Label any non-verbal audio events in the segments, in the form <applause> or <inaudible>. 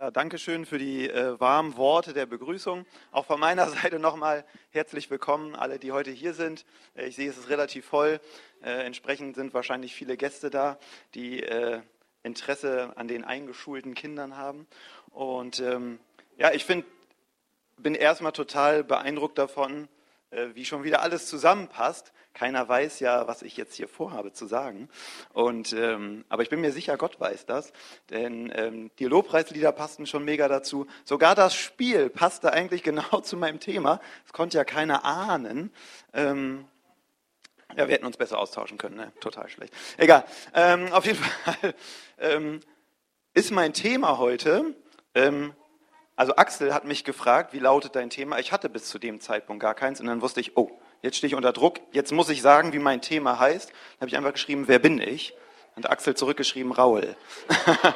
Ja, Dankeschön für die äh, warmen Worte der Begrüßung. Auch von meiner <laughs> Seite nochmal herzlich willkommen, alle, die heute hier sind. Äh, ich sehe, es ist relativ voll. Äh, entsprechend sind wahrscheinlich viele Gäste da, die äh, Interesse an den eingeschulten Kindern haben. Und ähm, ja, ich find, bin erstmal total beeindruckt davon, wie schon wieder alles zusammenpasst. Keiner weiß ja, was ich jetzt hier vorhabe zu sagen. Und, ähm, aber ich bin mir sicher, Gott weiß das. Denn ähm, die Lobpreislieder passten schon mega dazu. Sogar das Spiel passte eigentlich <laughs> genau zu meinem Thema. Das konnte ja keiner ahnen. Ähm, ja, wir hätten uns besser austauschen können, ne? total schlecht. Egal. Ähm, auf jeden <laughs> Fall ähm, ist mein Thema heute ähm, also Axel hat mich gefragt, wie lautet dein Thema? Ich hatte bis zu dem Zeitpunkt gar keins und dann wusste ich, oh, jetzt stehe ich unter Druck, jetzt muss ich sagen, wie mein Thema heißt. Dann habe ich einfach geschrieben, wer bin ich? Und Axel zurückgeschrieben, Raul. <laughs>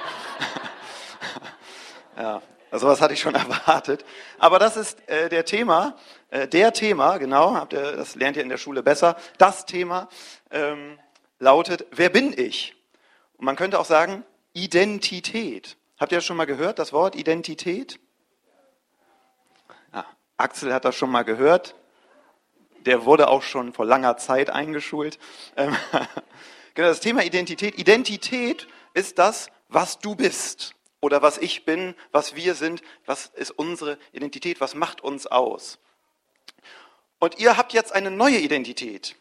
ja, also was hatte ich schon <laughs> erwartet. Aber das ist äh, der Thema, äh, der Thema, genau, habt ihr, das lernt ihr in der Schule besser. Das Thema ähm, lautet, wer bin ich? Und man könnte auch sagen, Identität. Habt ihr das schon mal gehört, das Wort Identität? Axel hat das schon mal gehört. Der wurde auch schon vor langer Zeit eingeschult. <laughs> Ähm, genau, das Thema Identität. Identität ist das, was du bist oder was ich bin, was wir sind, was ist unsere Identität, was macht uns aus. Und ihr habt jetzt eine neue Identität.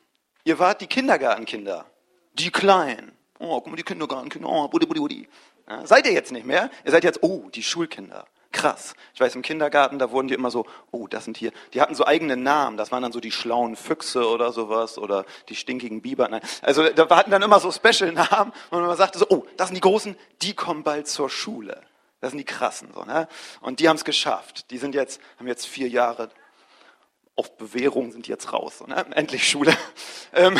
Ihr wart die Kindergartenkinder, die Kleinen. Oh, guck mal, die Kindergartenkinder, oh, buddi, buddi, buddi. Ja, seid ihr jetzt nicht mehr? Ihr seid jetzt, oh, die Schulkinder krass. Ich weiß, im Kindergarten, da wurden die immer so, oh, das sind hier, die hatten so eigene Namen, das waren dann so die schlauen Füchse oder sowas oder die stinkigen Biber. Nein. Also da hatten dann immer so Special-Namen und man sagte so, oh, das sind die Großen, die kommen bald zur Schule. Das sind die Krassen. So, ne? Und die haben es geschafft. Die sind jetzt, haben jetzt vier Jahre auf Bewährung, sind jetzt raus. So, ne? Endlich Schule. <laughs> Ähm,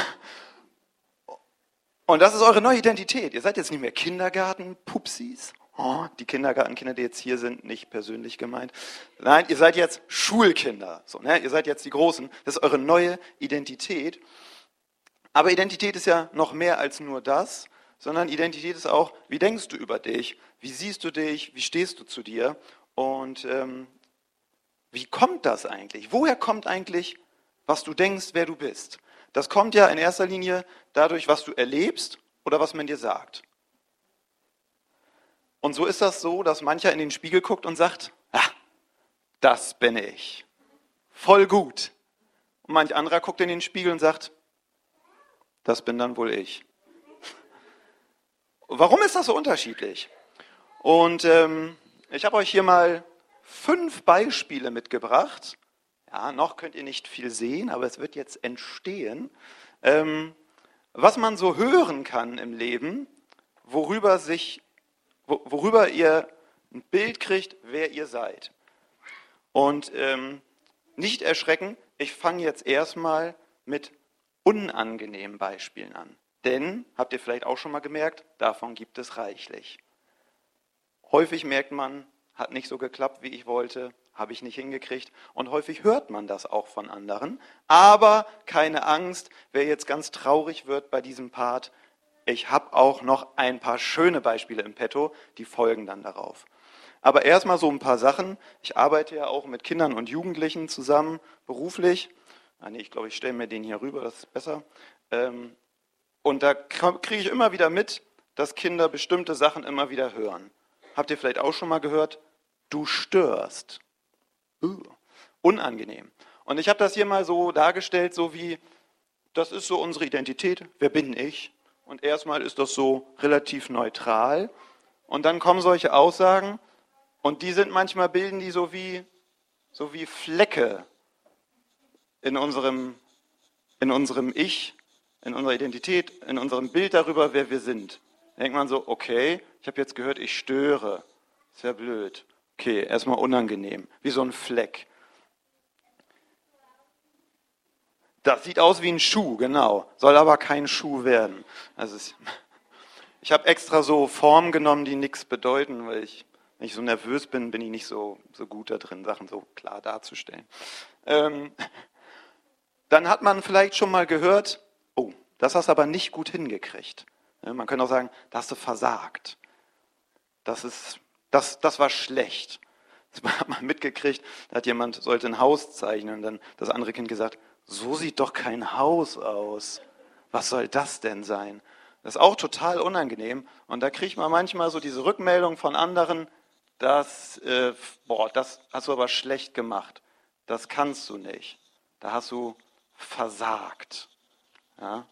und das ist eure neue Identität. Ihr seid jetzt nicht mehr Kindergarten-Pupsis oh, die Kindergartenkinder, die jetzt hier sind, nicht persönlich gemeint. Nein, ihr seid jetzt Schulkinder. So, ne? Ihr seid jetzt die Großen. Das ist eure neue Identität. Aber Identität ist ja noch mehr als nur das, sondern Identität ist auch, wie denkst du über dich? Wie siehst du dich? Wie stehst du zu dir? Und ähm, wie kommt das eigentlich? Woher kommt eigentlich, was du denkst, wer du bist? Das kommt ja in erster Linie dadurch, was du erlebst oder was man dir sagt. Und so ist das so, dass mancher in den Spiegel guckt und sagt, ah, das bin ich. Voll gut. Und manch anderer guckt in den Spiegel und sagt, das bin dann wohl ich. <laughs> Warum ist das so unterschiedlich? Und ähm, ich habe euch hier mal fünf Beispiele mitgebracht. Ja, noch könnt ihr nicht viel sehen, aber es wird jetzt entstehen, ähm, was man so hören kann im Leben, worüber sich worüber ihr ein Bild kriegt, wer ihr seid. Und ähm, nicht erschrecken, ich fange jetzt erstmal mit unangenehmen Beispielen an. Denn, habt ihr vielleicht auch schon mal gemerkt, davon gibt es reichlich. Häufig merkt man, hat nicht so geklappt, wie ich wollte, habe ich nicht hingekriegt. Und häufig hört man das auch von anderen. Aber keine Angst, wer jetzt ganz traurig wird bei diesem Part, ich habe auch noch ein paar schöne Beispiele im Petto, die folgen dann darauf. Aber erstmal so ein paar Sachen. Ich arbeite ja auch mit Kindern und Jugendlichen zusammen, beruflich. Ah, nee, ich glaube, ich stelle mir den hier rüber, das ist besser. Ähm, und da kriege ich immer wieder mit, dass Kinder bestimmte Sachen immer wieder hören. Habt ihr vielleicht auch schon mal gehört? Du störst. Uh, unangenehm. Und ich habe das hier mal so dargestellt, so wie, das ist so unsere Identität. Wer bin ich? Und erstmal ist das so relativ neutral. Und dann kommen solche Aussagen und die sind manchmal bilden die so wie, so wie Flecke in unserem, in unserem Ich, in unserer Identität, in unserem Bild darüber, wer wir sind. Da denkt man so, okay, ich habe jetzt gehört, ich störe. Ist ja blöd. Okay, erstmal unangenehm, wie so ein Fleck. Das sieht aus wie ein Schuh, genau. Soll aber kein Schuh werden. Also ich habe extra so Formen genommen, die nichts bedeuten, weil ich, wenn ich so nervös bin, bin ich nicht so, so gut da drin, Sachen so klar darzustellen. Ähm, dann hat man vielleicht schon mal gehört, oh, das hast du aber nicht gut hingekriegt. Man könnte auch sagen, da hast du versagt. Das ist, das, das war schlecht. Das <laughs> hat man mitgekriegt, da hat jemand, sollte ein Haus zeichnen und dann das andere Kind gesagt, so sieht doch kein Haus aus. Was soll das denn sein? Das ist auch total unangenehm. Und da kriegt man manchmal so diese Rückmeldung von anderen, dass, äh, boah, das hast du aber schlecht gemacht. Das kannst du nicht. Da hast du versagt. Ja?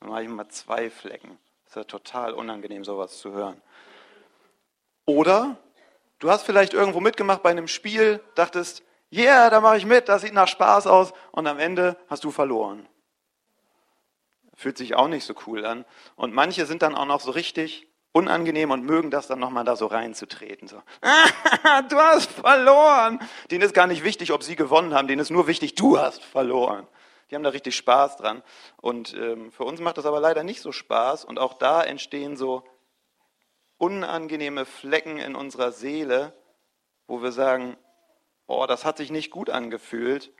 Dann mache ich mal zwei Flecken. Das ist ja total unangenehm, sowas zu hören. Oder du hast vielleicht irgendwo mitgemacht bei einem Spiel, dachtest, yeah, da mache ich mit, das sieht nach Spaß aus und am Ende hast du verloren. Fühlt sich auch nicht so cool an. Und manche sind dann auch noch so richtig unangenehm und mögen das dann nochmal da so reinzutreten. So, <laughs> du hast verloren. Denen ist gar nicht wichtig, ob sie gewonnen haben, denen ist nur wichtig, du hast verloren. Die haben da richtig Spaß dran. Und ähm, für uns macht das aber leider nicht so Spaß. Und auch da entstehen so unangenehme Flecken in unserer Seele, wo wir sagen, oh, das hat sich nicht gut angefühlt.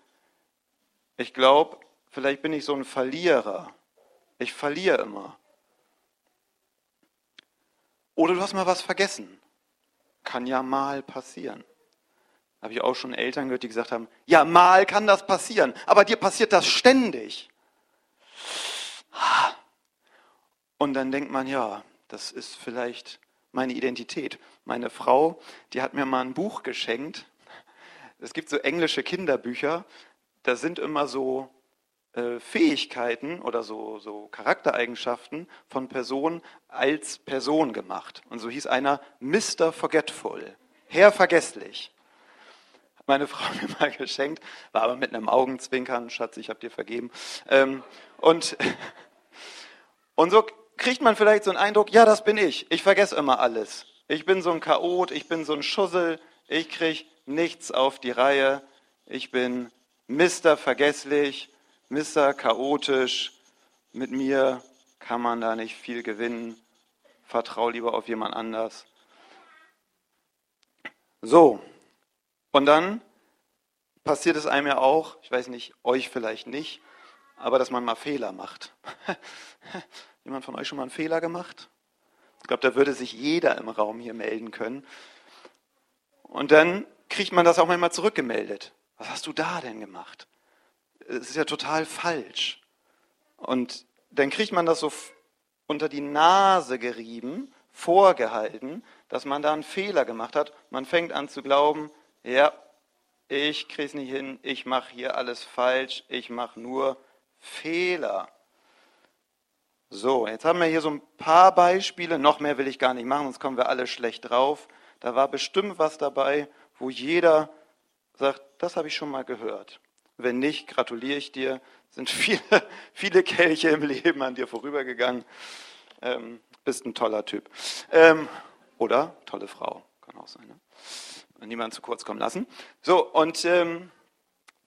Ich glaube, vielleicht bin ich so ein Verlierer. Ich verliere immer. Oder du hast mal was vergessen. Kann ja mal passieren. Habe ich auch schon Eltern gehört, die gesagt haben, ja, mal kann das passieren, aber dir passiert das ständig. Und dann denkt man, ja, das ist vielleicht meine Identität. Meine Frau, die hat mir mal ein Buch geschenkt. Es gibt so englische Kinderbücher, da sind immer so äh, Fähigkeiten oder so, so Charaktereigenschaften von Personen als Person gemacht. Und so hieß einer Mr. Forgetful, Herr Vergesslich. Hat meine <laughs> Frau mir mal geschenkt, war aber mit einem Augenzwinkern, Schatz, ich habe dir vergeben. Ähm, und, <laughs> und so kriegt man vielleicht so einen Eindruck, ja, das bin ich. Ich vergesse immer alles. Ich bin so ein Chaot, ich bin so ein Schussel, ich kriege nichts auf die Reihe. Ich bin Mr. Vergesslich Mr. chaotisch, mit mir kann man da nicht viel gewinnen, vertrau lieber auf jemand anders. So, und dann passiert es einem ja auch, ich weiß nicht, euch vielleicht nicht, aber dass man mal Fehler macht. <laughs> Jemand von euch schon mal einen Fehler gemacht? Ich glaube, da würde sich jeder im Raum hier melden können. Und dann kriegt man das auch manchmal zurückgemeldet. Was hast du da denn gemacht? es ist ja total falsch. Und dann kriegt man das so unter die Nase gerieben, vorgehalten, dass man da einen Fehler gemacht hat. Man fängt an zu glauben, ja, ich kriege es nicht hin, ich mache hier alles falsch, ich mache nur Fehler. So, jetzt haben wir hier so ein paar Beispiele, noch mehr will ich gar nicht machen, sonst kommen wir alle schlecht drauf. Da war bestimmt was dabei, wo jeder sagt, das habe ich schon mal gehört. Wenn nicht, gratuliere ich dir. Sind viele, <laughs> viele Kelche im Leben an dir vorübergegangen. Ähm, bist ein toller Typ. Ähm, oder tolle Frau. Kann auch sein. Ne? Niemand zu kurz kommen lassen. So, und ähm,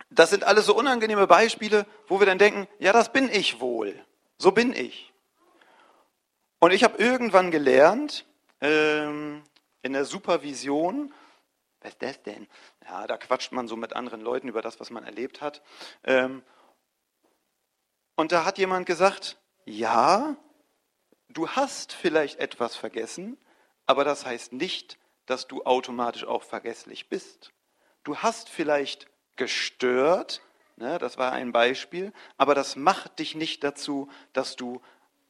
das sind alles so unangenehme Beispiele, wo wir dann denken, ja, das bin ich wohl. So bin ich. Und ich habe irgendwann gelernt, ähm, in der Supervision, was ist das denn? Ja, da quatscht man so mit anderen Leuten über das, was man erlebt hat. Ähm, und da hat jemand gesagt, ja, du hast vielleicht etwas vergessen, aber das heißt nicht, dass du automatisch auch vergesslich bist. Du hast vielleicht gestört, ne, das war ein Beispiel, aber das macht dich nicht dazu, dass du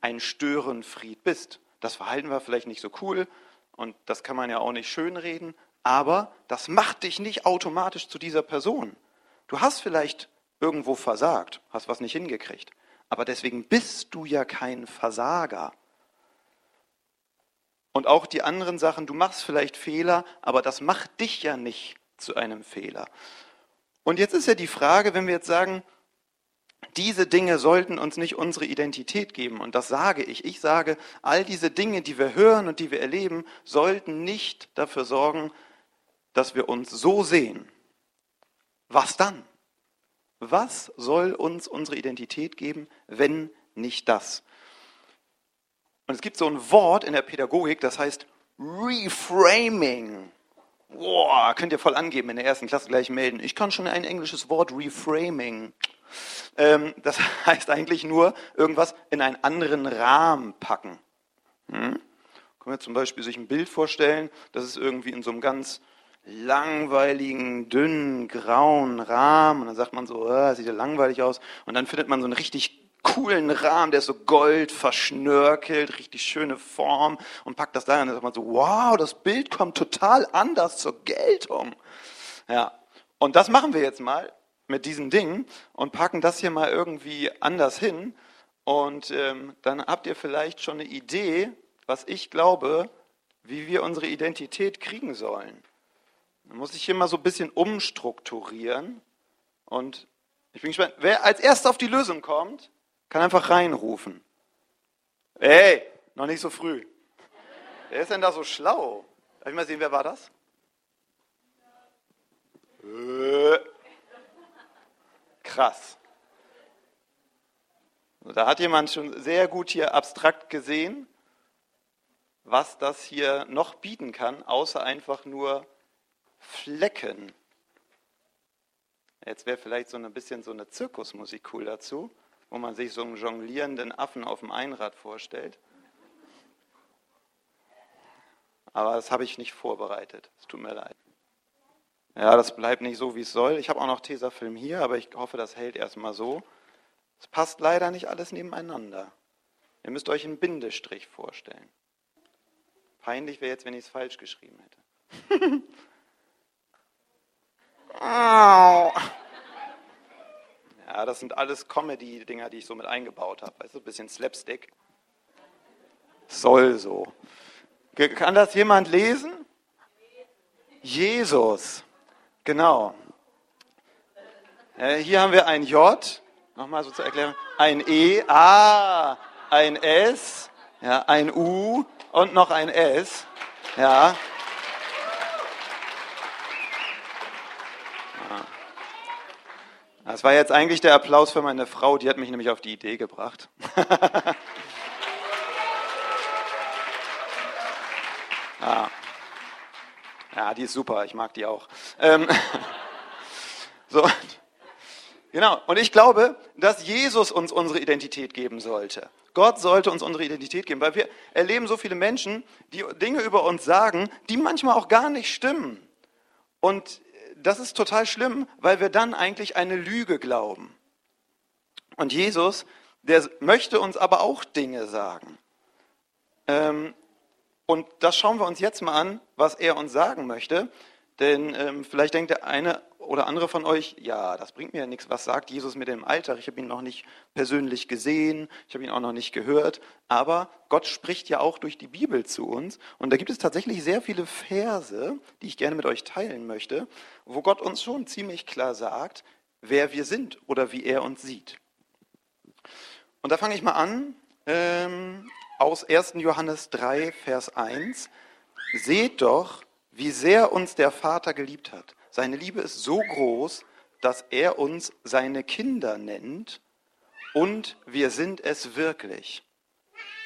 ein Störenfried bist. Das Verhalten war vielleicht nicht so cool und das kann man ja auch nicht schönreden, aber das macht dich nicht automatisch zu dieser Person. Du hast vielleicht irgendwo versagt, hast was nicht hingekriegt, aber deswegen bist du ja kein Versager. Und auch die anderen Sachen, du machst vielleicht Fehler, aber das macht dich ja nicht zu einem Fehler. Und jetzt ist ja die Frage, wenn wir jetzt sagen, diese Dinge sollten uns nicht unsere Identität geben. Und das sage ich. Ich sage, all diese Dinge, die wir hören und die wir erleben, sollten nicht dafür sorgen, dass wir uns so sehen, was dann? Was soll uns unsere Identität geben, wenn nicht das? Und es gibt so ein Wort in der Pädagogik, das heißt Reframing. Boah, könnt ihr voll angeben in der ersten Klasse gleich melden. Ich kann schon ein englisches Wort Reframing. Ähm, das <laughs> heißt eigentlich nur irgendwas in einen anderen Rahmen packen. Hm? Können man zum Beispiel sich ein Bild vorstellen, das ist irgendwie in so einem ganz langweiligen, dünnen, grauen Rahmen. Und dann sagt man so, oh, sieht ja langweilig aus. Und dann findet man so einen richtig coolen Rahmen, der ist so gold verschnörkelt, richtig schöne Form und packt das da. Und dann sagt man so, wow, das Bild kommt total anders zur Geltung. Ja, und das machen wir jetzt mal mit diesen Dingen und packen das hier mal irgendwie anders hin. Und ähm, dann habt ihr vielleicht schon eine Idee, was ich glaube, wie wir unsere Identität kriegen sollen. Dann muss ich hier mal so ein bisschen umstrukturieren. Und ich bin gespannt, wer als erster auf die Lösung kommt, kann einfach reinrufen. Hey, noch nicht so früh. Wer ist denn da so schlau? Darf ich mal sehen, wer war das? Äh. Krass. Da hat jemand schon sehr gut hier abstrakt gesehen, was das hier noch bieten kann, außer einfach nur Flecken. Jetzt wäre vielleicht so ein bisschen so eine Zirkusmusik cool dazu, wo man sich so einen jonglierenden Affen auf dem Einrad vorstellt. Aber das habe ich nicht vorbereitet. Es tut mir leid. Ja, das bleibt nicht so, wie es soll. Ich habe auch noch Tesafilm hier, aber ich hoffe, das hält erstmal so. Es passt leider nicht alles nebeneinander. Ihr müsst euch einen Bindestrich vorstellen. Peinlich wäre jetzt, wenn ich es falsch geschrieben hätte. <laughs> Ja, das sind alles Comedy-Dinger, die ich so mit eingebaut habe. Weißt du, ein bisschen Slapstick. Soll so. Kann das jemand lesen? Jesus. Genau. Hier haben wir ein J. Nochmal so zur Erklärung. Ein E. Ah, ein S. Ja, ein U und noch ein S. Ja. Das war jetzt eigentlich der Applaus für meine Frau, die hat mich nämlich auf die Idee gebracht. ja. <laughs> ja, die ist super, ich mag die auch. Ähm, <laughs> so. Genau, und ich glaube, dass Jesus uns unsere Identität geben sollte. Gott sollte uns unsere Identität geben, weil wir erleben so viele Menschen, die Dinge über uns sagen, die manchmal auch gar nicht stimmen. Und das ist total schlimm, weil wir dann eigentlich eine Lüge glauben. Und Jesus, der möchte uns aber auch Dinge sagen. Ähm, und das schauen wir uns jetzt mal an, was er uns sagen möchte. Denn ähm, vielleicht denkt der eine oder andere von euch, ja, das bringt mir ja nichts. Was sagt Jesus mit dem Alltag? Ich habe ihn noch nicht persönlich gesehen, ich habe ihn auch noch nicht gehört. Aber Gott spricht ja auch durch die Bibel zu uns. Und da gibt es tatsächlich sehr viele Verse, die ich gerne mit euch teilen möchte, wo Gott uns schon ziemlich klar sagt, wer wir sind oder wie er uns sieht. Und da fange ich mal an ähm, aus 1. Johannes 3, Vers 1. Seht doch, wie sehr uns der Vater geliebt hat. Seine Liebe ist so groß, dass er uns seine Kinder nennt und wir sind es wirklich.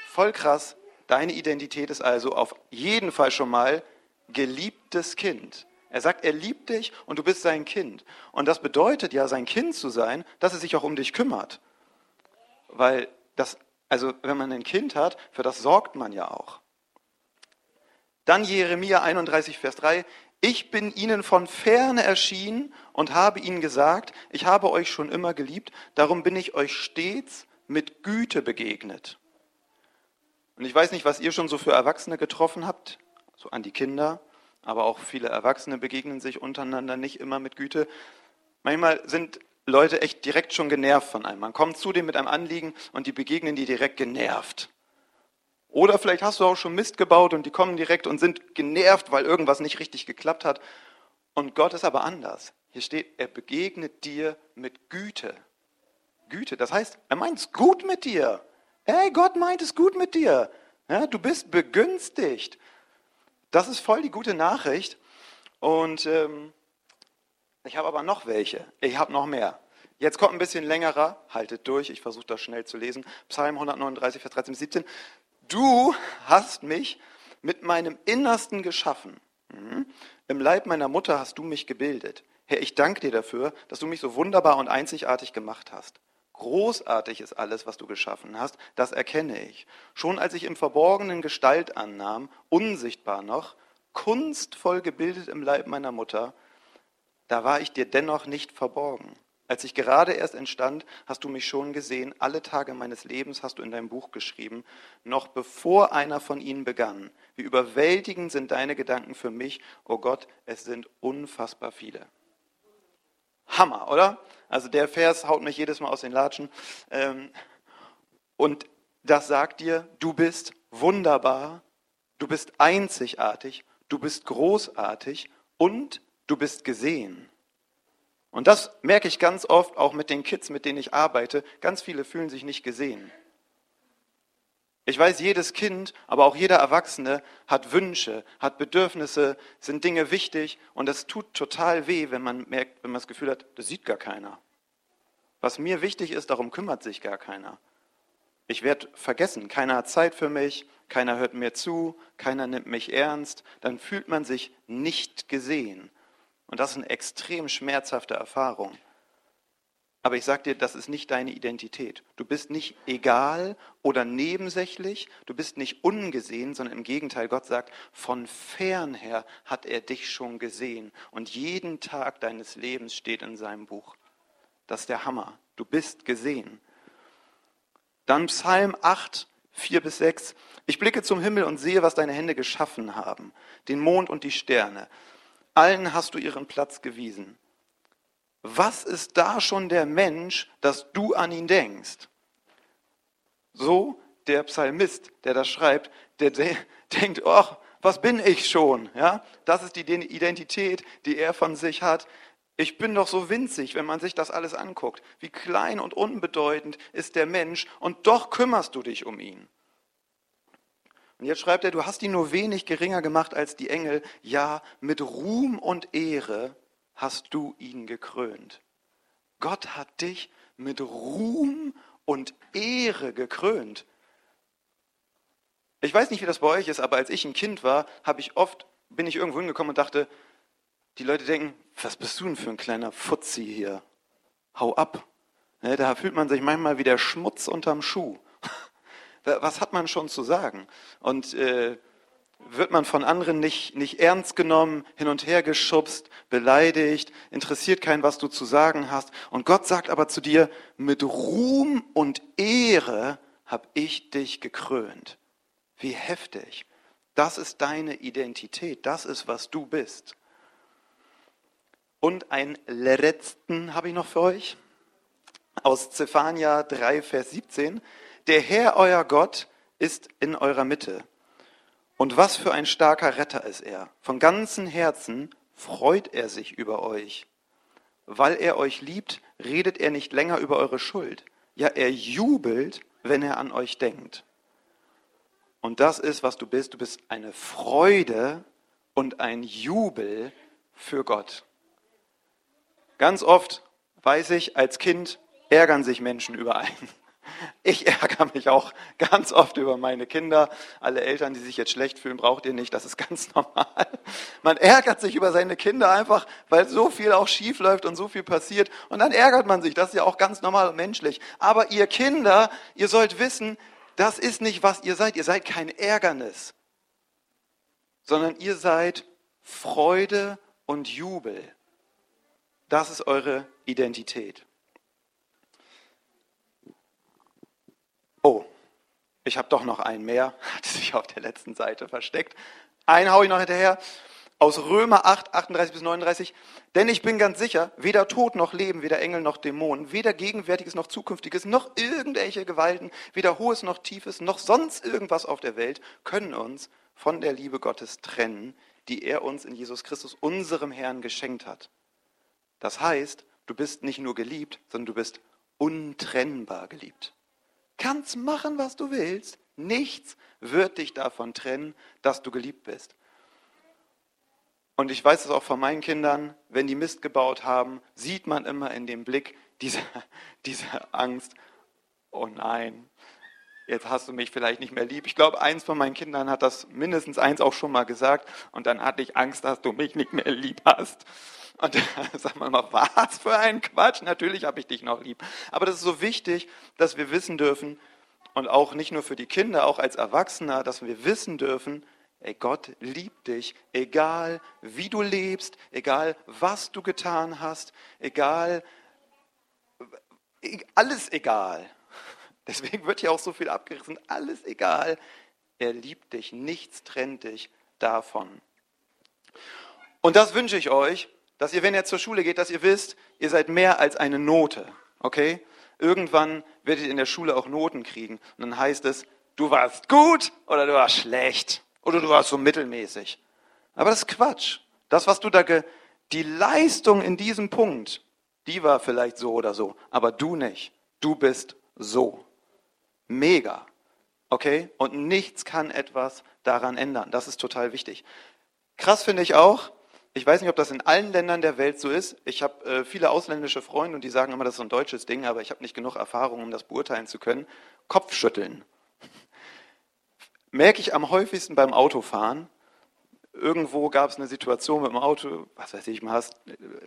Voll krass. Deine Identität ist also auf jeden Fall schon mal geliebtes Kind. Er sagt, er liebt dich und du bist sein Kind. Und das bedeutet ja, sein Kind zu sein, dass er sich auch um dich kümmert. Weil das, also wenn man ein Kind hat, für das sorgt man ja auch. Dann Jeremia 31, Vers 3. Ich bin ihnen von ferne erschienen und habe ihnen gesagt, ich habe euch schon immer geliebt, darum bin ich euch stets mit Güte begegnet. Und ich weiß nicht, was ihr schon so für Erwachsene getroffen habt, so an die Kinder, aber auch viele Erwachsene begegnen sich untereinander nicht immer mit Güte. Manchmal sind Leute echt direkt schon genervt von einem. Man kommt zu denen mit einem Anliegen und die begegnen die direkt genervt. Oder vielleicht hast du auch schon Mist gebaut und die kommen direkt und sind genervt, weil irgendwas nicht richtig geklappt hat. Und Gott ist aber anders. Hier steht, er begegnet dir mit Güte. Güte, das heißt, er meint es gut mit dir. Hey, Gott meint es gut mit dir. Ja, du bist begünstigt. Das ist voll die gute Nachricht. Und ähm, ich habe aber noch welche. Ich habe noch mehr. Jetzt kommt ein bisschen längerer. Haltet durch, ich versuche das schnell zu lesen. Psalm 139, Vers 13 bis 17. Du hast mich mit meinem Innersten geschaffen. Mhm. Im Leib meiner Mutter hast du mich gebildet. Herr, ich danke dir dafür, dass du mich so wunderbar und einzigartig gemacht hast. Großartig ist alles, was du geschaffen hast, das erkenne ich. Schon als ich im Verborgenen Gestalt annahm, unsichtbar noch, kunstvoll gebildet im Leib meiner Mutter, da war ich dir dennoch nicht verborgen. Als ich gerade erst entstand, hast du mich schon gesehen. Alle Tage meines Lebens hast du in deinem Buch geschrieben, noch bevor einer von ihnen begann. Wie überwältigend sind deine Gedanken für mich, oh Gott, es sind unfassbar viele. Hammer, oder? Also der Vers haut mich jedes Mal aus den Latschen. Ähm, und das sagt dir, du bist wunderbar, du bist einzigartig, du bist großartig und du bist gesehen. Und das merke ich ganz oft auch mit den Kids, mit denen ich arbeite. Ganz viele fühlen sich nicht gesehen. Ich weiß, jedes Kind, aber auch jeder Erwachsene hat Wünsche, hat Bedürfnisse, sind Dinge wichtig und es tut total weh, wenn man merkt, wenn man das Gefühl hat, das sieht gar keiner. Was mir wichtig ist, darum kümmert sich gar keiner. Ich werde vergessen, keiner hat Zeit für mich, keiner hört mir zu, keiner nimmt mich ernst, dann fühlt man sich nicht gesehen. Und das ist eine extrem schmerzhafte Erfahrung. Aber ich sage dir, das ist nicht deine Identität. Du bist nicht egal oder nebensächlich, du bist nicht ungesehen, sondern im Gegenteil, Gott sagt, von fernher hat er dich schon gesehen. Und jeden Tag deines Lebens steht in seinem Buch. Das ist der Hammer. Du bist gesehen. Dann Psalm 8, 4 bis 6. Ich blicke zum Himmel und sehe, was deine Hände geschaffen haben, den Mond und die Sterne. Allen hast du ihren Platz gewiesen. Was ist da schon der Mensch, dass du an ihn denkst? So der Psalmist, der das schreibt, der de <laughs> denkt, ach, was bin ich schon? Ja, das ist die Identität, die er von sich hat. Ich bin doch so winzig, wenn man sich das alles anguckt. Wie klein und unbedeutend ist der Mensch und doch kümmerst du dich um ihn. Und jetzt schreibt er, du hast ihn nur wenig geringer gemacht als die Engel. Ja, mit Ruhm und Ehre hast du ihn gekrönt. Gott hat dich mit Ruhm und Ehre gekrönt. Ich weiß nicht, wie das bei euch ist, aber als ich ein Kind war, habe ich oft, bin ich irgendwo hingekommen und dachte, die Leute denken, was bist du denn für ein kleiner Fuzzi hier? Hau ab. Ne, da fühlt man sich manchmal wie der Schmutz unterm Schuh was hat man schon zu sagen? Und äh, wird man von anderen nicht, nicht ernst genommen, hin und her geschubst, beleidigt, interessiert keinen, was du zu sagen hast. Und Gott sagt aber zu dir, mit Ruhm und Ehre habe ich dich gekrönt. Wie heftig. Das ist deine Identität, das ist, was du bist. Und ein letzten habe ich noch für euch aus Zephania 3, Vers 17. Der Herr, euer Gott, ist in eurer Mitte. Und was für ein starker Retter ist er. Von ganzem Herzen freut er sich über euch. Weil er euch liebt, redet er nicht länger über eure Schuld. Ja, er jubelt, wenn er an euch denkt. Und das ist, was du bist. Du bist eine Freude und ein Jubel für Gott. Ganz oft, weiß ich, als Kind ärgern sich Menschen über einen. Ich ärgere mich auch ganz oft über meine Kinder. Alle Eltern, die sich jetzt schlecht fühlen, braucht ihr nicht. Das ist ganz <laughs> normal. Man ärgert sich über seine Kinder einfach, weil so viel auch schief läuft und so viel passiert. Und dann ärgert man sich. Das ist ja auch ganz normal und menschlich. Aber ihr Kinder, ihr sollt wissen, das ist nicht, was ihr seid. Ihr seid kein Ärgernis, sondern ihr seid Freude und Jubel. Das ist eure Identität. Oh, ich habe doch noch einen mehr, <laughs> hat sich auf der letzten Seite versteckt. Einen haue ich noch hinterher. Aus Römer 8, 38 bis 39. Denn ich bin ganz sicher, weder Tod noch Leben, weder Engel noch Dämonen, weder Gegenwärtiges noch Zukünftiges, noch irgendwelche Gewalten, weder Hohes noch Tiefes, noch sonst irgendwas auf der Welt können uns von der Liebe Gottes trennen, die er uns in Jesus Christus, unserem Herrn, geschenkt hat. Das heißt, du bist nicht nur geliebt, sondern du bist untrennbar geliebt kannst machen, was du willst. Nichts wird dich davon trennen, dass du geliebt bist. Und ich weiß es auch von meinen Kindern, wenn die Mist gebaut haben, sieht man immer in dem Blick diese, <laughs> diese Angst, oh nein, jetzt hast du mich vielleicht nicht mehr lieb. Ich glaube, eins von meinen Kindern hat das mindestens eins auch schon mal gesagt und dann hatte ich Angst, dass du mich nicht mehr lieb hast. Und <laughs> sagt man mal, was für ein Quatsch, natürlich habe ich dich noch lieb. Aber das ist so wichtig, dass wir wissen dürfen, und auch nicht nur für die Kinder, auch als Erwachsener, dass wir wissen dürfen, ey, Gott liebt dich, egal wie du lebst, egal was du getan hast, egal, alles egal. <laughs> Deswegen wird hier auch so viel abgerissen, alles egal. Er liebt dich, nichts trennt dich davon. Und das wünsche ich euch, dass ihr, wenn ihr zur Schule geht, dass ihr wisst, ihr seid mehr als eine Note. Okay? Irgendwann werdet ihr in der Schule auch Noten kriegen. Und dann heißt es, du warst gut oder du warst schlecht oder du warst so mittelmäßig. Aber das ist Quatsch. Das, was du da, ge die Leistung in diesem Punkt, die war vielleicht so oder so, aber du nicht. Du bist so. Mega. Okay? Und nichts kann etwas daran ändern. Das ist total wichtig. Krass finde ich auch, ich weiß nicht, ob das in allen Ländern der Welt so ist. Ich habe äh, viele ausländische Freunde und die sagen immer, das ist so ein deutsches Ding, aber ich habe nicht genug Erfahrung, um das beurteilen zu können. Kopfschütteln. Merke ich am häufigsten beim Autofahren. Irgendwo gab es eine Situation mit dem Auto, was weiß ich, man hast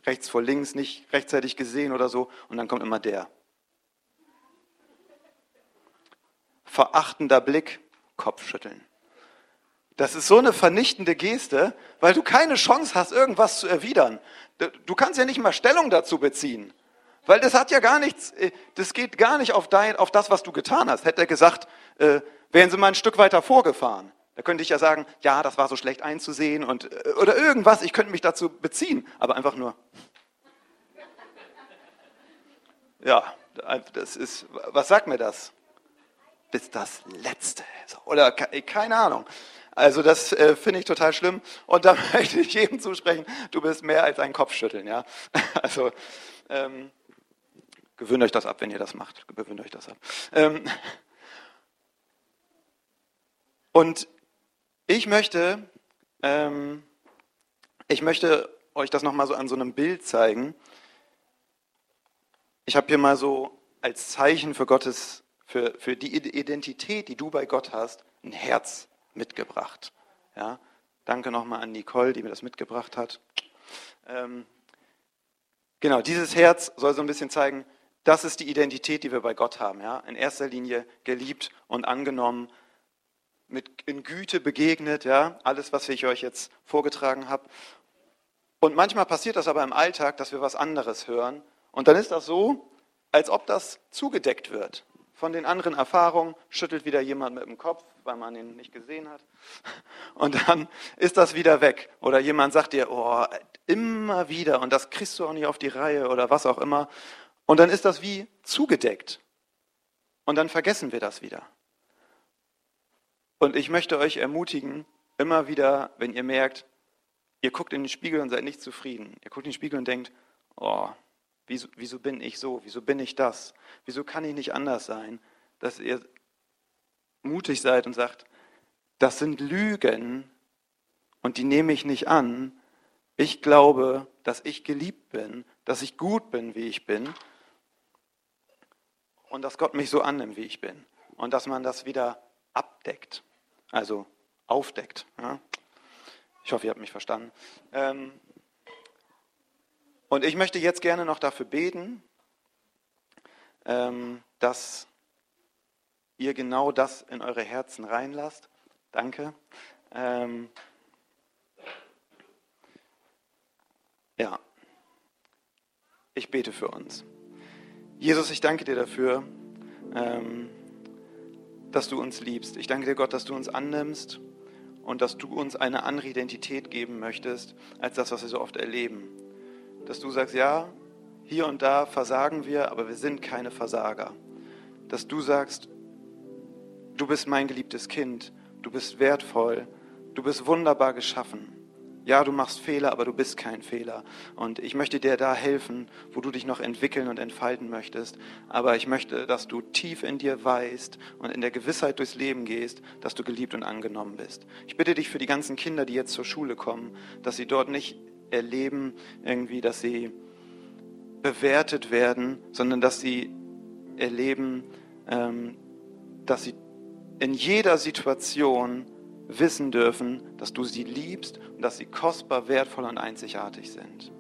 rechts vor links nicht rechtzeitig gesehen oder so, und dann kommt immer der. Verachtender Blick, Kopfschütteln. Das ist so eine vernichtende Geste, weil du keine Chance hast, irgendwas zu erwidern. Du kannst ja nicht mal Stellung dazu beziehen. Weil das hat ja gar nichts, äh, das geht gar nicht auf, dein, auf das, was du getan hast. Hätte er gesagt, äh, wären sie mal ein Stück weiter vorgefahren. Da könnte ich ja sagen, ja, das war so schlecht einzusehen und, äh, oder irgendwas, ich könnte mich dazu beziehen, aber einfach nur. Ja, das ist, was sagt mir das? Bis das Letzte. Oder keine Ahnung. Also das äh, finde ich total schlimm. Und da <laughs> möchte ich jedem zusprechen, du bist mehr als ein Kopfschütteln. Ja? <laughs> Also ähm, gewöhnt euch das ab, wenn ihr das macht. Gewöhnt euch das ab. Ähm, und ich möchte, ähm, ich möchte euch das nochmal so an so einem Bild zeigen. Ich habe hier mal so als Zeichen für Gottes, für, für die Identität, die du bei Gott hast, ein Herz mitgebracht. Ja, danke nochmal an Nicole, die mir das mitgebracht hat. Ähm, genau, dieses Herz soll so ein bisschen zeigen, das ist die Identität, die wir bei Gott haben. Ja? In erster Linie geliebt und angenommen, mit, in Güte begegnet, ja? alles, was ich euch jetzt vorgetragen habe. Und manchmal passiert das aber im Alltag, dass wir was anderes hören. Und dann ist das so, als ob das zugedeckt wird von den anderen Erfahrungen, schüttelt wieder jemand mit dem Kopf, weil man ihn nicht gesehen hat. <laughs> Und dann ist das wieder weg. Oder jemand sagt dir, oh, immer wieder und das kriegst du auch nicht auf die Reihe oder was auch immer. Und dann ist das wie zugedeckt. Und dann vergessen wir das wieder. Und ich möchte euch ermutigen, immer wieder, wenn ihr merkt, ihr guckt in den Spiegel und seid nicht zufrieden. Ihr guckt in den Spiegel und denkt, oh, Wieso, wieso bin ich so? Wieso bin ich das? Wieso kann ich nicht anders sein? Dass ihr mutig seid und sagt, das sind Lügen und die nehme ich nicht an. Ich glaube, dass ich geliebt bin, dass ich gut bin, wie ich bin und dass Gott mich so annimmt, wie ich bin und dass man das wieder abdeckt, also aufdeckt. Ja? Ich hoffe, ihr habt mich verstanden. Ähm, und ich möchte jetzt gerne noch dafür beten, ähm, dass ihr genau das in eure Herzen reinlasst. Danke. Ähm, ja, ich bete für uns. Jesus, ich danke dir dafür, ähm, dass du uns liebst. Ich danke dir, Gott, dass du uns annimmst und dass du uns eine andere Identität geben möchtest, als das, was wir so oft erleben dass du sagst, ja, hier und da versagen wir, aber wir sind keine Versager. Dass du sagst, du bist mein geliebtes Kind, du bist wertvoll, du bist wunderbar geschaffen. Ja, du machst Fehler, aber du bist kein Fehler. Und ich möchte dir da helfen, wo du dich noch entwickeln und entfalten möchtest. Aber ich möchte, dass du tief in dir weißt und in der Gewissheit durchs Leben gehst, dass du geliebt und angenommen bist. Ich bitte dich für die ganzen Kinder, die jetzt zur Schule kommen, dass sie dort nicht erleben, irgendwie, dass sie bewertet werden, sondern dass sie erleben, ähm, dass sie in jeder Situation wissen dürfen, dass du sie liebst und dass sie kostbar, wertvoll und einzigartig sind.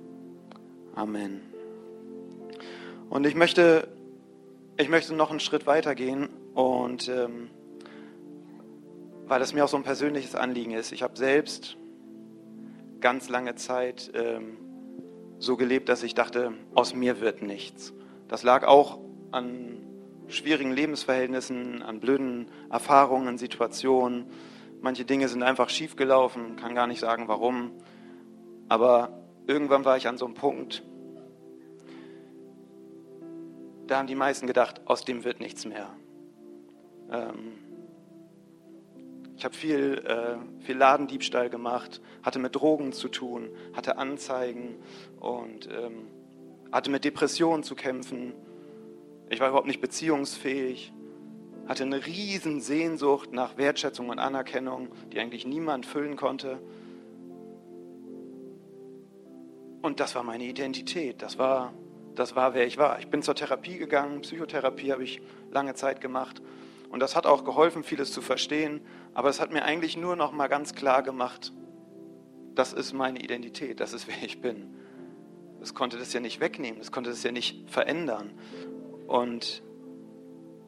Amen. Und ich möchte, ich möchte noch einen Schritt weiter gehen und ähm, weil es mir auch so ein persönliches Anliegen ist. Ich habe selbst ganz lange Zeit ähm, so gelebt, dass ich dachte, aus mir wird nichts. Das lag auch an schwierigen Lebensverhältnissen, an blöden Erfahrungen, Situationen. Manche Dinge sind einfach schiefgelaufen, kann gar nicht sagen warum. Aber irgendwann war ich an so einem Punkt, da haben die meisten gedacht, aus dem wird nichts mehr. Ähm, ich habe viel, äh, viel Ladendiebstahl gemacht, hatte mit Drogen zu tun, hatte Anzeigen und ähm, hatte mit Depressionen zu kämpfen. Ich war überhaupt nicht beziehungsfähig, hatte eine riesen Sehnsucht nach Wertschätzung und Anerkennung, die eigentlich niemand füllen konnte. Und das war meine Identität, das war, das war, wer ich war. Ich bin zur Therapie gegangen, Psychotherapie habe ich lange Zeit gemacht und das hat auch geholfen, vieles zu verstehen, aber es hat mir eigentlich nur noch mal ganz klar gemacht, das ist meine Identität, das ist wer ich bin. Es konnte das ja nicht wegnehmen, es konnte das ja nicht verändern. Und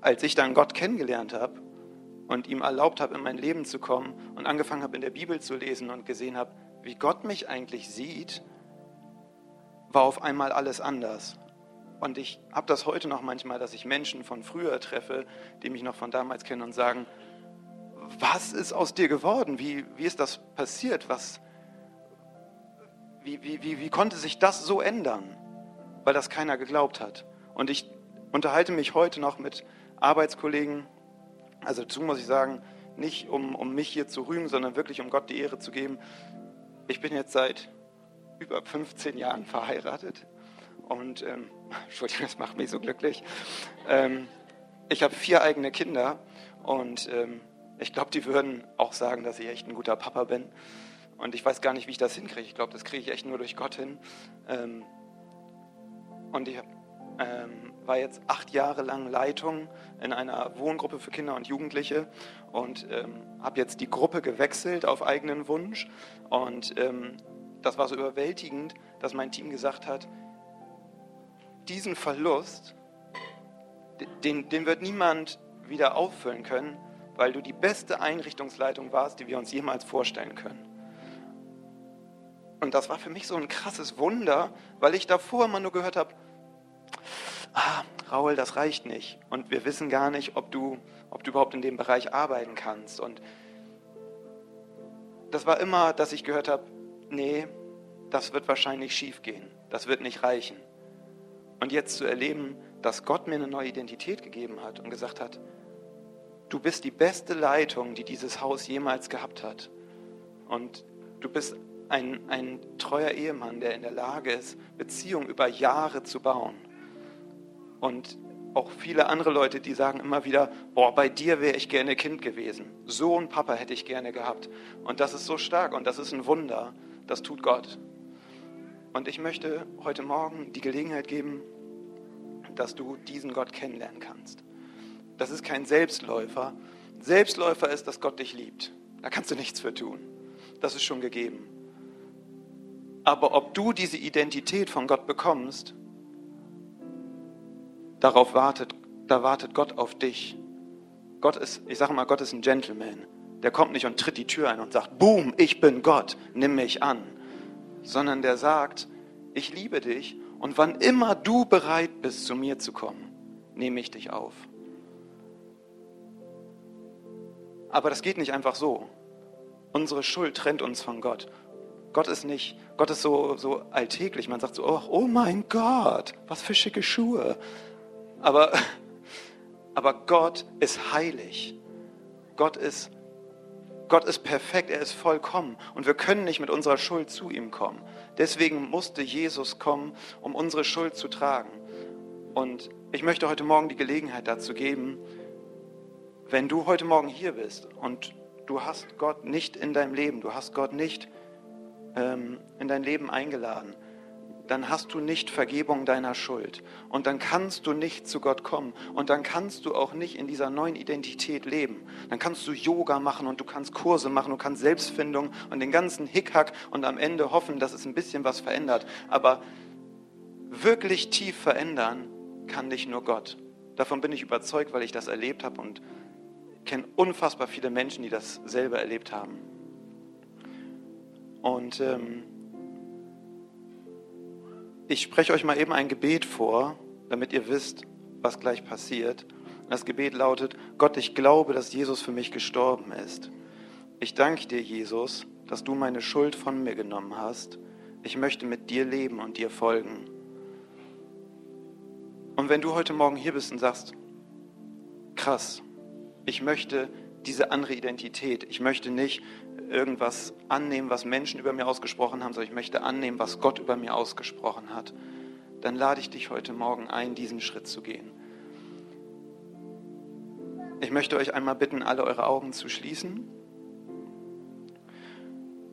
als ich dann Gott kennengelernt habe und ihm erlaubt habe, in mein Leben zu kommen und angefangen habe, in der Bibel zu lesen und gesehen habe, wie Gott mich eigentlich sieht, war auf einmal alles anders. Und ich habe das heute noch manchmal, dass ich Menschen von früher treffe, die mich noch von damals kennen und sagen, was ist aus dir geworden? Wie, wie ist das passiert? Was, wie, wie, wie, wie konnte sich das so ändern? Weil das keiner geglaubt hat. Und ich unterhalte mich heute noch mit Arbeitskollegen, also dazu muss ich sagen, nicht um, um mich hier zu rühmen, sondern wirklich um Gott die Ehre zu geben. Ich bin jetzt seit über 15 Jahren verheiratet und ähm, <laughs> Entschuldigung, das macht mich so glücklich. Ähm, ich habe vier eigene Kinder und ähm, ich glaube, die würden auch sagen, dass ich echt ein guter Papa bin. Und ich weiß gar nicht, wie ich das hinkriege. Ich glaube, das kriege ich echt nur durch Gott hin. Ähm, und ich ähm, war jetzt acht Jahre lang Leitung in einer Wohngruppe für Kinder und Jugendliche und ähm, habe jetzt die Gruppe gewechselt auf eigenen Wunsch. Und ähm, das war so überwältigend, dass mein Team gesagt hat, diesen Verlust, den, den wird niemand wieder auffüllen können, weil du die beste Einrichtungsleitung warst, die wir uns jemals vorstellen können. Und das war für mich so ein krasses Wunder, weil ich davor immer nur gehört habe, ah, Raul, das reicht nicht. Und wir wissen gar nicht, ob du, ob du überhaupt in dem Bereich arbeiten kannst. Und das war immer, dass ich gehört habe, nee, das wird wahrscheinlich schief gehen. Das wird nicht reichen. Und jetzt zu erleben, dass Gott mir eine neue Identität gegeben hat und gesagt hat, du bist die beste Leitung, die dieses Haus jemals gehabt hat. Und du bist ein, ein treuer Ehemann, der in der Lage ist, Beziehungen über Jahre zu bauen. Und auch viele andere Leute, die sagen immer wieder, boah, bei dir wäre ich gerne Kind gewesen. So ein Papa hätte ich gerne gehabt. Und das ist so stark und das ist ein Wunder. Das tut Gott. Und ich möchte heute Morgen die Gelegenheit geben, dass du diesen Gott kennenlernen kannst. Das ist kein Selbstläufer. Selbstläufer ist, dass Gott dich liebt. Da kannst du nichts für tun. Das ist schon gegeben. Aber ob du diese Identität von Gott bekommst, darauf wartet, da wartet Gott auf dich. Gott ist, ich sage mal, Gott ist ein Gentleman. Der kommt nicht und tritt die Tür ein und sagt, boom, ich bin Gott, nimm mich an sondern der sagt, ich liebe dich und wann immer du bereit bist, zu mir zu kommen, nehme ich dich auf. Aber das geht nicht einfach so. Unsere Schuld trennt uns von Gott. Gott ist nicht, Gott ist so, so alltäglich. Man sagt so, oh, oh mein Gott, was für schicke Schuhe. Aber, <laughs> aber Gott ist heilig. Gott ist Gott ist perfekt, er ist vollkommen und wir können nicht mit unserer Schuld zu ihm kommen. Deswegen musste Jesus kommen, um unsere Schuld zu tragen. Und ich möchte heute Morgen die Gelegenheit dazu geben, wenn du heute Morgen hier bist und du hast Gott nicht in deinem Leben, du hast Gott nicht ähm, in dein Leben eingeladen, dann hast du nicht Vergebung deiner Schuld. Und dann kannst du nicht zu Gott kommen. Und dann kannst du auch nicht in dieser neuen Identität leben. Dann kannst du Yoga machen und du kannst Kurse machen, du kannst Selbstfindung und den ganzen Hickhack und am Ende hoffen, dass es ein bisschen was verändert. Aber wirklich tief verändern kann nicht nur Gott. Davon bin ich überzeugt, weil ich das erlebt habe und kenne unfassbar viele Menschen, die das selber erlebt haben. Und ähm, ich spreche euch mal eben ein Gebet vor, damit ihr wisst, was gleich passiert. Das Gebet lautet, Gott, ich glaube, dass Jesus für mich gestorben ist. Ich danke dir, Jesus, dass du meine Schuld von mir genommen hast. Ich möchte mit dir leben und dir folgen. Und wenn du heute Morgen hier bist und sagst, krass, ich möchte diese andere Identität, ich möchte nicht irgendwas annehmen, was Menschen über mir ausgesprochen haben, sondern ich möchte annehmen, was Gott über mir ausgesprochen hat, dann lade ich dich heute Morgen ein, diesen Schritt zu gehen. Ich möchte euch einmal bitten, alle eure Augen zu schließen,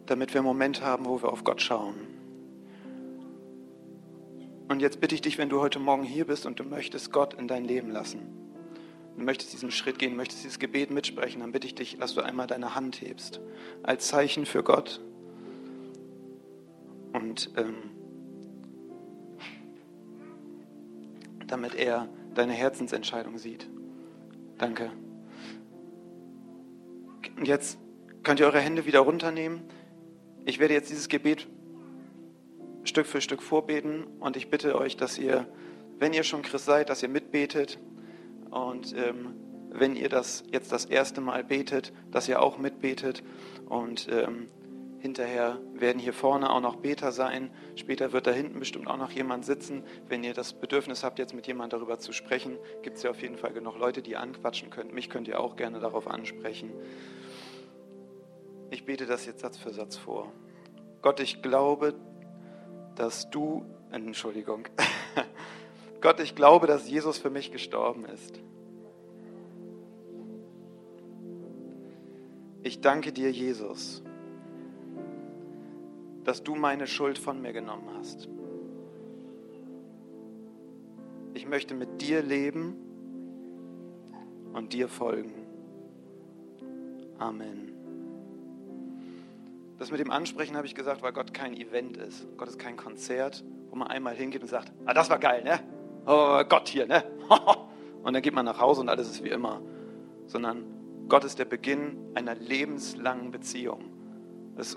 damit wir einen Moment haben, wo wir auf Gott schauen. Und jetzt bitte ich dich, wenn du heute Morgen hier bist und du möchtest Gott in dein Leben lassen, du möchtest diesen Schritt gehen, möchtest dieses Gebet mitsprechen, dann bitte ich dich, dass du einmal deine Hand hebst, als Zeichen für Gott. Und ähm, damit er deine Herzensentscheidung sieht. Danke. Und jetzt könnt ihr eure Hände wieder runternehmen. Ich werde jetzt dieses Gebet Stück für Stück vorbeten und ich bitte euch, dass ihr, wenn ihr schon Christ seid, dass ihr mitbetet und ähm, wenn ihr das jetzt das erste Mal betet, dass ihr auch mitbetet und ähm, hinterher werden hier vorne auch noch Beter sein. Später wird da hinten bestimmt auch noch jemand sitzen. Wenn ihr das Bedürfnis habt, jetzt mit jemandem darüber zu sprechen, gibt es ja auf jeden Fall genug Leute, die anquatschen könnt. Mich könnt ihr auch gerne darauf ansprechen. Ich bete das jetzt Satz für Satz vor. Gott, ich glaube, dass du, Entschuldigung, <laughs> Gott, ich glaube, dass Jesus für mich gestorben ist. Ich danke dir, Jesus, dass du meine Schuld von mir genommen hast. Ich möchte mit dir leben und dir folgen. Amen. Das mit dem Ansprechen habe ich gesagt, weil Gott kein Event ist. Gott ist kein Konzert, wo man einmal hingeht und sagt, ah, das war geil, ne? Oh, Gott hier, ne? <laughs> und dann geht man nach Hause und alles ist wie immer. Sondern Gott ist der Beginn einer lebenslangen Beziehung.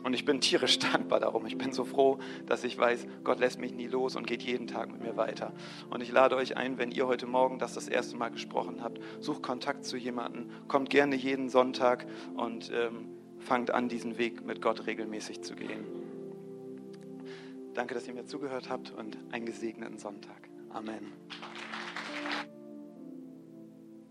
und ich bin tierisch <laughs> dankbar darum. Ich bin so froh, dass ich weiß, Gott lässt mich nie los und geht jeden Tag mit mir weiter. Und ich lade euch ein, wenn ihr heute Morgen das das erste Mal gesprochen habt, sucht Kontakt zu jemandem, kommt gerne jeden Sonntag und ähm, fangt an, diesen Weg mit Gott regelmäßig zu gehen. Danke, dass ihr mir zugehört habt und einen gesegneten Sonntag. Amen.